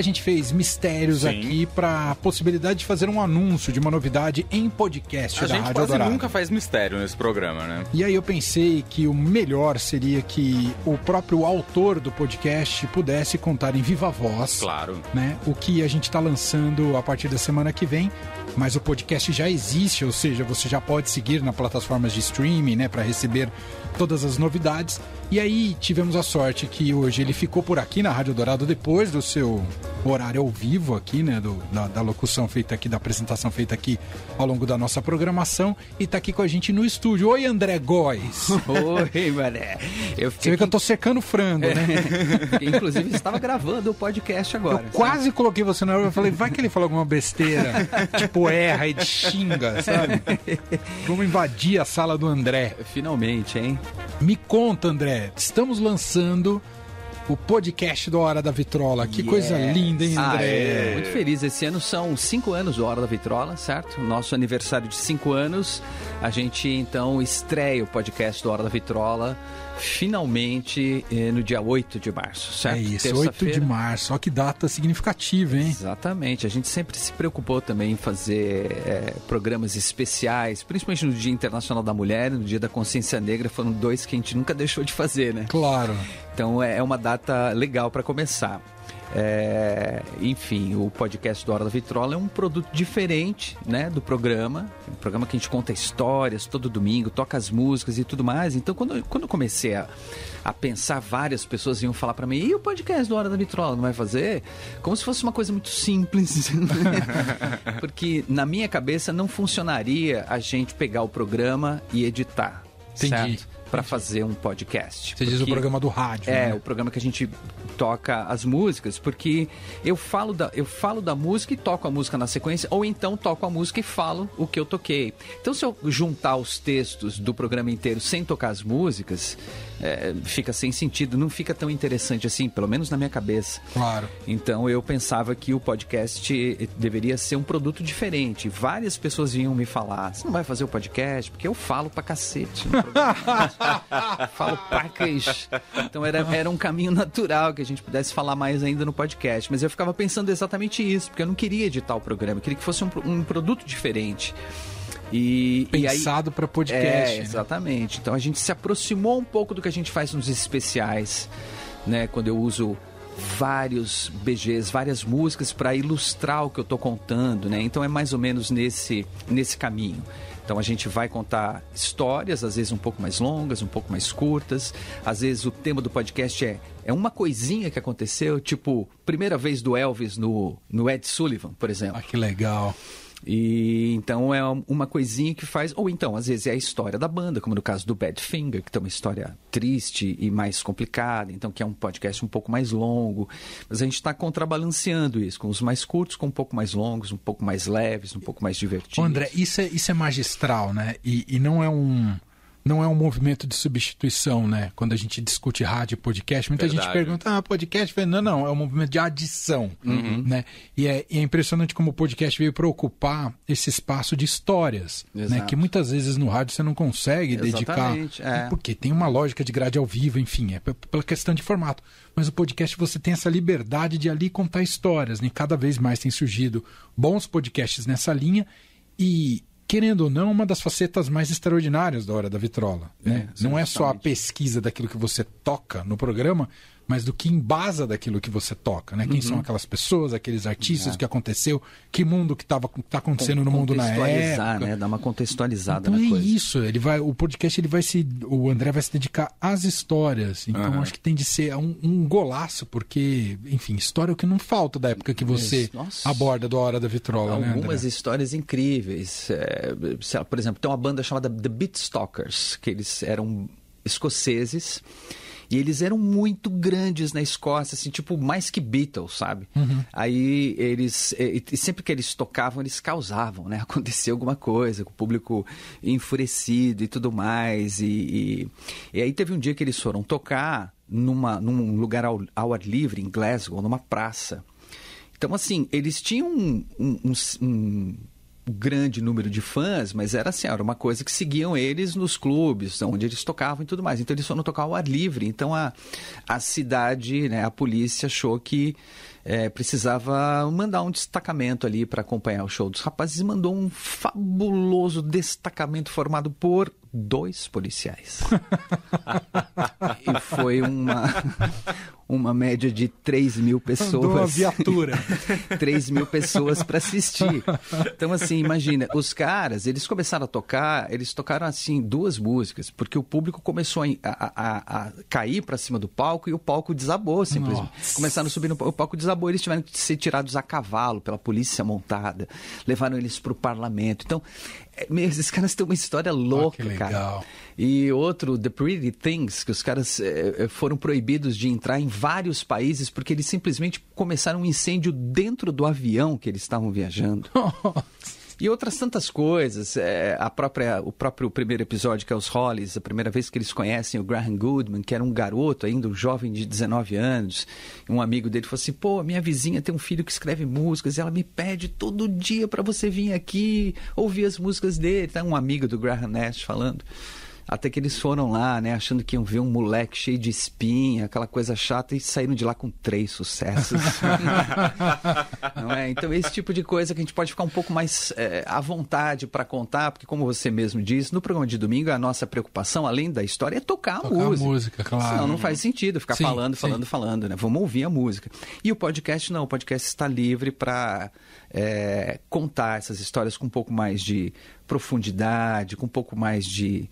a gente fez mistérios Sim. aqui para a possibilidade de fazer um anúncio de uma novidade em podcast A da gente Rádio quase Eldorado. nunca faz mistério nesse programa, né? E aí eu pensei que o melhor seria que o próprio autor do podcast pudesse contar em viva voz Claro. né, o que a gente está lançando a partir da semana que vem. Mas o podcast já existe, ou seja, você já pode seguir nas plataformas de streaming, né, para receber todas as novidades. E aí tivemos a sorte que hoje ele ficou por aqui na Rádio Dourado depois do seu horário ao vivo aqui, né, do, da, da locução feita aqui, da apresentação feita aqui ao longo da nossa programação e tá aqui com a gente no estúdio. Oi, André Góes. Oi, mané. Eu Você fiquei vê que eu tô secando frango, né? Inclusive, estava gravando o podcast agora. Eu quase coloquei você na hora, eu falei, vai que ele falou alguma besteira, tipo erra e xinga, sabe? Vamos invadir a sala do André. sabe? Finalmente, hein? Me conta, André, estamos lançando o podcast do Hora da Vitrola. Que coisa Yes. linda, hein, Ah, André? é. Muito feliz. Esse ano são cinco anos do Hora da Vitrola, certo? Nosso aniversário de cinco anos. A gente, então, estreia o podcast do Hora da Vitrola finalmente eh, no dia 8 de março, certo? É isso, 8 Terça-feira. de março. Olha que data significativa, hein? Exatamente. A gente sempre se preocupou também em fazer eh, programas especiais, principalmente no Dia Internacional da Mulher, no Dia da Consciência Negra, foram dois que a gente nunca deixou de fazer, né? Claro. Então é é uma data legal para começar. É, enfim, o podcast do Hora da Vitrola é um produto diferente né, do programa. Um programa que a gente conta histórias todo domingo, toca as músicas e tudo mais. Então, quando, quando eu comecei a, a pensar, várias pessoas iam falar para mim: e o podcast do Hora da Vitrola não vai fazer? Como se fosse uma coisa muito simples. Porque na minha cabeça não funcionaria a gente pegar o programa e editar. Entendi. Certo? Para fazer um podcast. Você diz o programa do rádio, é, né? o programa que a gente toca as músicas, porque eu falo, da, eu falo da música e toco a música na sequência, ou então toco a música e falo o que eu toquei. Então, se eu juntar os textos do programa inteiro sem tocar as músicas, é, fica sem sentido, não fica tão interessante assim, pelo menos na minha cabeça. Claro. Então eu pensava que o podcast deveria ser um produto diferente. Várias pessoas vinham me falar: você não vai fazer o podcast? Porque eu falo pra cacete. no programa." falo pacas. Então era, era um caminho natural que a gente pudesse falar mais ainda no podcast. Mas eu ficava pensando exatamente isso, porque eu não queria editar o programa, eu queria que fosse um, um produto diferente. E, Pensado para podcast. é, né? exatamente. Então a gente se aproximou um pouco do que a gente faz nos especiais, né? Quando eu uso vários BGs, várias músicas para ilustrar o que eu tô contando, né? Então é mais ou menos nesse nesse caminho. Então a gente vai contar histórias, às vezes um pouco mais longas, um pouco mais curtas. Às vezes o tema do podcast é, é uma coisinha que aconteceu, tipo, primeira vez do Elvis no, no Ed Sullivan, por exemplo. Ah, que legal. E então é uma coisinha que faz. Ou então, às vezes, é a história da banda, como no caso do Badfinger, que tem uma história triste e mais complicada, então que é um podcast um pouco mais longo. Mas a gente está contrabalanceando isso, com os mais curtos, com um pouco mais longos, um pouco mais leves, um pouco mais divertidos. André, isso é, isso é magistral, né? E, e não é um. Não é um movimento de substituição, né? Quando a gente discute rádio e podcast, muita gente Verdade. pergunta, ah, podcast? Não, não, é um movimento de adição, Uhum. né? E é, e é impressionante como o podcast veio para ocupar esse espaço de histórias, né? Exato. Que muitas vezes no rádio você não consegue dedicar, Exatamente, é. porque tem uma lógica de grade ao vivo, enfim, é pela questão de formato. Mas o podcast você tem essa liberdade de ali contar histórias, né? Cada vez mais tem surgido bons podcasts nessa linha e querendo ou não, uma das facetas mais extraordinárias da Hora da Vitrola. Né? sim, não é só a pesquisa daquilo que você toca no programa, mas do que embasa daquilo que você toca. Né? Quem são Uhum. aquelas pessoas, aqueles artistas, o que aconteceu, que mundo que estava tá acontecendo no mundo na época. né? Dar uma contextualizada Então na é coisa. isso, ele vai, o podcast ele vai se, o André vai se dedicar às histórias. Então Aham. acho que tem de ser um, um golaço, porque, enfim, história é o que não falta da época que você nossa. aborda do Hora da Vitrola, né, Algumas André? histórias incríveis. É, por exemplo, tem uma banda chamada The Beatstalkers, que eles eram escoceses. E eles eram muito grandes na Escócia, assim, tipo, mais que Beatles, sabe? Aí eles, e, sempre que eles tocavam, eles causavam, né? Acontecia alguma coisa, com o público enfurecido e tudo mais. E, e, e aí teve um dia que eles foram tocar numa, num lugar ao, ao ar livre, em Glasgow, numa praça. Então, assim, eles tinham um- um- um grande número de fãs, mas era assim, era uma coisa que seguiam eles nos clubes, onde eles tocavam e tudo mais. Então eles foram tocar ao ar livre. Então a, a cidade, né, a polícia achou que é, precisava mandar um destacamento ali para acompanhar o show dos rapazes e mandou um fabuloso destacamento formado por dois policiais. e foi uma, uma média de 3 mil pessoas. Andou uma viatura. 3 mil pessoas para assistir. Então, assim, imagina, os caras, eles começaram a tocar, eles tocaram, assim, duas músicas, porque o público começou a, a, a cair para cima do palco e o palco desabou, simplesmente. Nossa. Começaram a subir no o palco desabou, eles tiveram que ser tirados a cavalo pela polícia montada, levaram eles para o parlamento. Então, é, esses caras têm uma história louca, oh, cara. E outro, The Pretty Things, que os caras é, foram proibidos de entrar em vários países porque eles simplesmente começaram um incêndio dentro do avião que eles estavam viajando. E outras tantas coisas. É, a própria, o próprio primeiro episódio, que é os Hollies, a primeira vez que eles conhecem o Graham Goodman, que era um garoto ainda, um jovem de 19 anos. Um amigo dele falou assim: pô, minha vizinha tem um filho que escreve músicas e ela me pede todo dia para você vir aqui ouvir as músicas dele. Tá um amigo do Graham Nash falando. Até que eles foram lá, né, achando que iam ver um moleque cheio de espinha, aquela coisa chata, e saíram de lá com três sucessos. Não é? Então, esse tipo de coisa que a gente pode ficar um pouco mais é, à vontade para contar, porque, como você mesmo disse, no programa de domingo, a nossa preocupação, além da história, é tocar, tocar a música. A música, claro. Senão não faz sentido ficar sim, falando, falando, sim. falando, né? Vamos ouvir a música. E o podcast, não, o podcast está livre para é, contar essas histórias com um pouco mais de profundidade, com um pouco mais de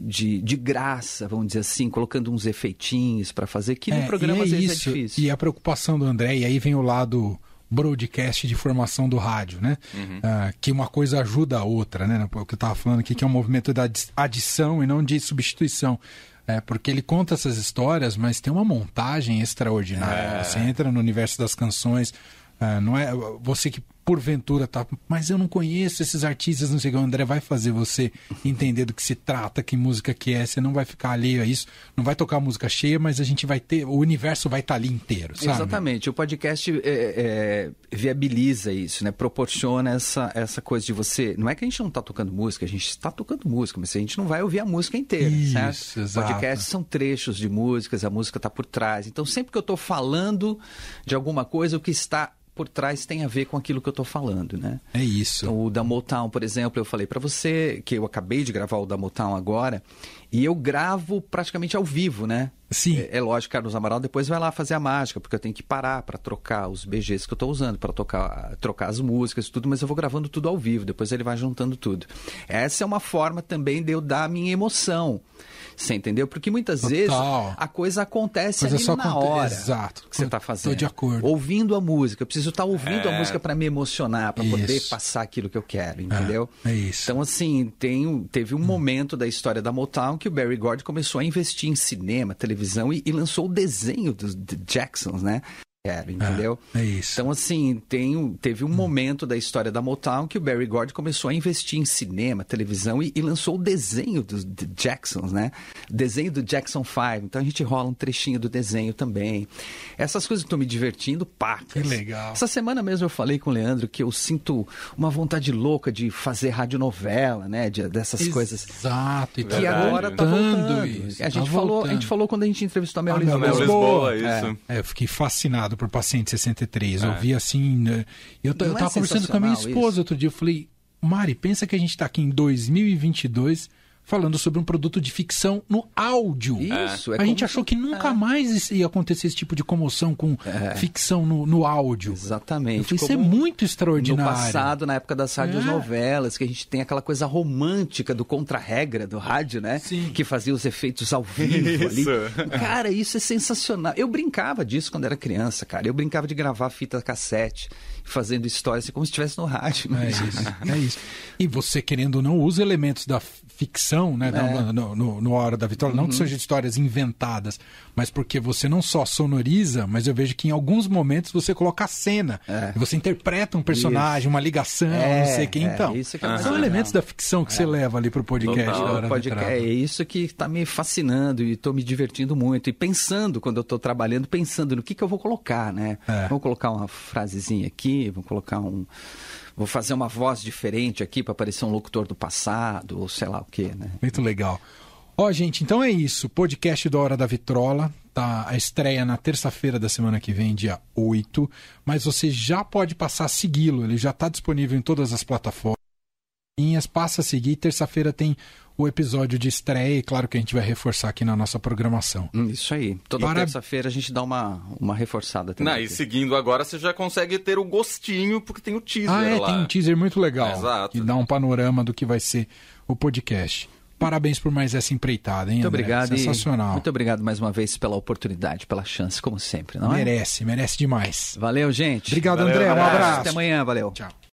de, de graça, vamos dizer assim, colocando uns efeitinhos para fazer, que no é, programa é às vezes é isso, é difícil. E a preocupação do André, e aí vem o lado broadcast de formação do rádio, né? Uhum. Ah, que uma coisa ajuda a outra, né? O que eu estava falando aqui, que é um movimento da adição e não de substituição. É, porque ele conta essas histórias, mas tem uma montagem extraordinária. É. Você entra no universo das canções, ah, não é você que porventura tá, mas eu não conheço esses artistas, não sei o que. O André vai fazer você entender do que se trata, que música que é. Você não vai ficar alheio a isso, não vai tocar música cheia, mas a gente vai ter, o universo vai estar tá ali inteiro, sabe? Exatamente. O podcast é, é, viabiliza isso, né? Proporciona essa, essa coisa de você. Não é que a gente não está tocando música, a gente está tocando música, mas a gente não vai ouvir a música inteira, isso, certo? Exato. Podcasts são trechos de músicas, a música está por trás. Então, sempre que eu estou falando de alguma coisa, o que está por trás tem a ver com aquilo que eu estou falando, né? É isso. Então, o da Motown, por exemplo, eu falei para você que eu acabei de gravar o da Motown agora e eu gravo praticamente ao vivo, né? Sim. É, é lógico, Carlos Amaral depois vai lá fazer a mágica, porque eu tenho que parar para trocar os BGs que eu estou usando, para trocar, trocar as músicas e tudo, mas eu vou gravando tudo ao vivo, depois ele vai juntando tudo. Essa é uma forma também de eu dar a minha emoção. Você entendeu? Porque muitas Total. vezes a coisa acontece coisa ali só na hora. Exato. Que você está fazendo. Estou de acordo. Ouvindo a música. Eu preciso estar tá ouvindo é... a música para me emocionar, para poder passar aquilo que eu quero, entendeu? É, é isso. Então, assim, tem, teve um hum. momento da história da Motown que o Barry Gordy começou a investir em cinema, televisão e, e lançou o desenho dos Jacksons, né? Quero, entendeu? É, é, isso. Então, assim, tem, teve um hum. momento da história da Motown que o Barry Gordy começou a investir em cinema, televisão e, e lançou o desenho dos Jacksons, né? desenho do Jackson 5. Então a gente rola um trechinho do desenho também. Essas coisas que estão me divertindo, pá. Que legal. Essa semana mesmo eu falei com o Leandro que eu sinto uma vontade louca de fazer radionovela, né? De, dessas Exato, coisas. Exato. Que agora tá voltando. Isso, a, gente tá falou, a gente falou quando a gente entrevistou a Mel Lisboa. Mel Lisboa, isso. É. é, eu fiquei fascinado por Paciente 63. É. Eu vi assim. Né? Eu, eu tava é conversando com a minha esposa isso? outro dia. Eu falei, Mari, pensa que a gente está aqui em 2022 falando sobre um produto de ficção no áudio. Isso, é. A gente achou que nunca é. mais ia acontecer esse tipo de comoção com é. ficção no, no áudio. Exatamente. Isso é muito extraordinário. No passado, na época das rádios novelas, que a gente tem aquela coisa romântica do contra-regra do rádio, né? Sim. Que fazia os efeitos ao vivo ali. Cara, isso é sensacional. Eu brincava disso quando era criança, cara. Eu brincava de gravar fita cassete fazendo histórias assim, como se estivesse no rádio. É isso, é isso. E você, querendo ou não, usa elementos da ficção, né? É. No, no, no, Hora da Vitória. Uhum. Não que uhum. sejam histórias inventadas, mas porque você não só sonoriza, mas eu vejo que em alguns momentos você coloca a cena. É. você interpreta um personagem, isso. uma ligação, é, não sei quem. É, então, são elementos da ficção que você é. leva ali para o podcast. Total, podcast é isso que está me fascinando e estou me divertindo muito. E pensando, quando eu estou trabalhando, pensando no que, que eu vou colocar, né? Vou colocar uma frasezinha aqui, vou colocar um vou fazer uma voz diferente aqui para parecer um locutor do passado, ou sei lá o quê, né? Muito legal. Ó, gente, então é isso. Podcast da Hora da Vitrola. Tá a estreia na terça-feira da semana que vem, dia 8. Mas você já pode passar a segui-lo. Ele já está disponível em todas as plataformas. Passa a seguir. Terça-feira tem o episódio de estreia. E claro que a gente vai reforçar aqui na nossa programação. Hum, Isso aí. Toda Para- terça-feira a gente dá uma, uma reforçada também. Não, e seguindo agora, você já consegue ter o gostinho, porque tem o teaser Ah, é, lá. tem um teaser muito legal. Exato. Que dá um panorama do que vai ser o podcast. Parabéns por mais essa empreitada, hein, Muito André? obrigado. e Sensacional. Muito obrigado mais uma vez pela oportunidade, pela chance, como sempre, não é? Merece, merece demais. Valeu, gente. Obrigado, Valeu, André. Um abraço. Até amanhã, valeu. Tchau.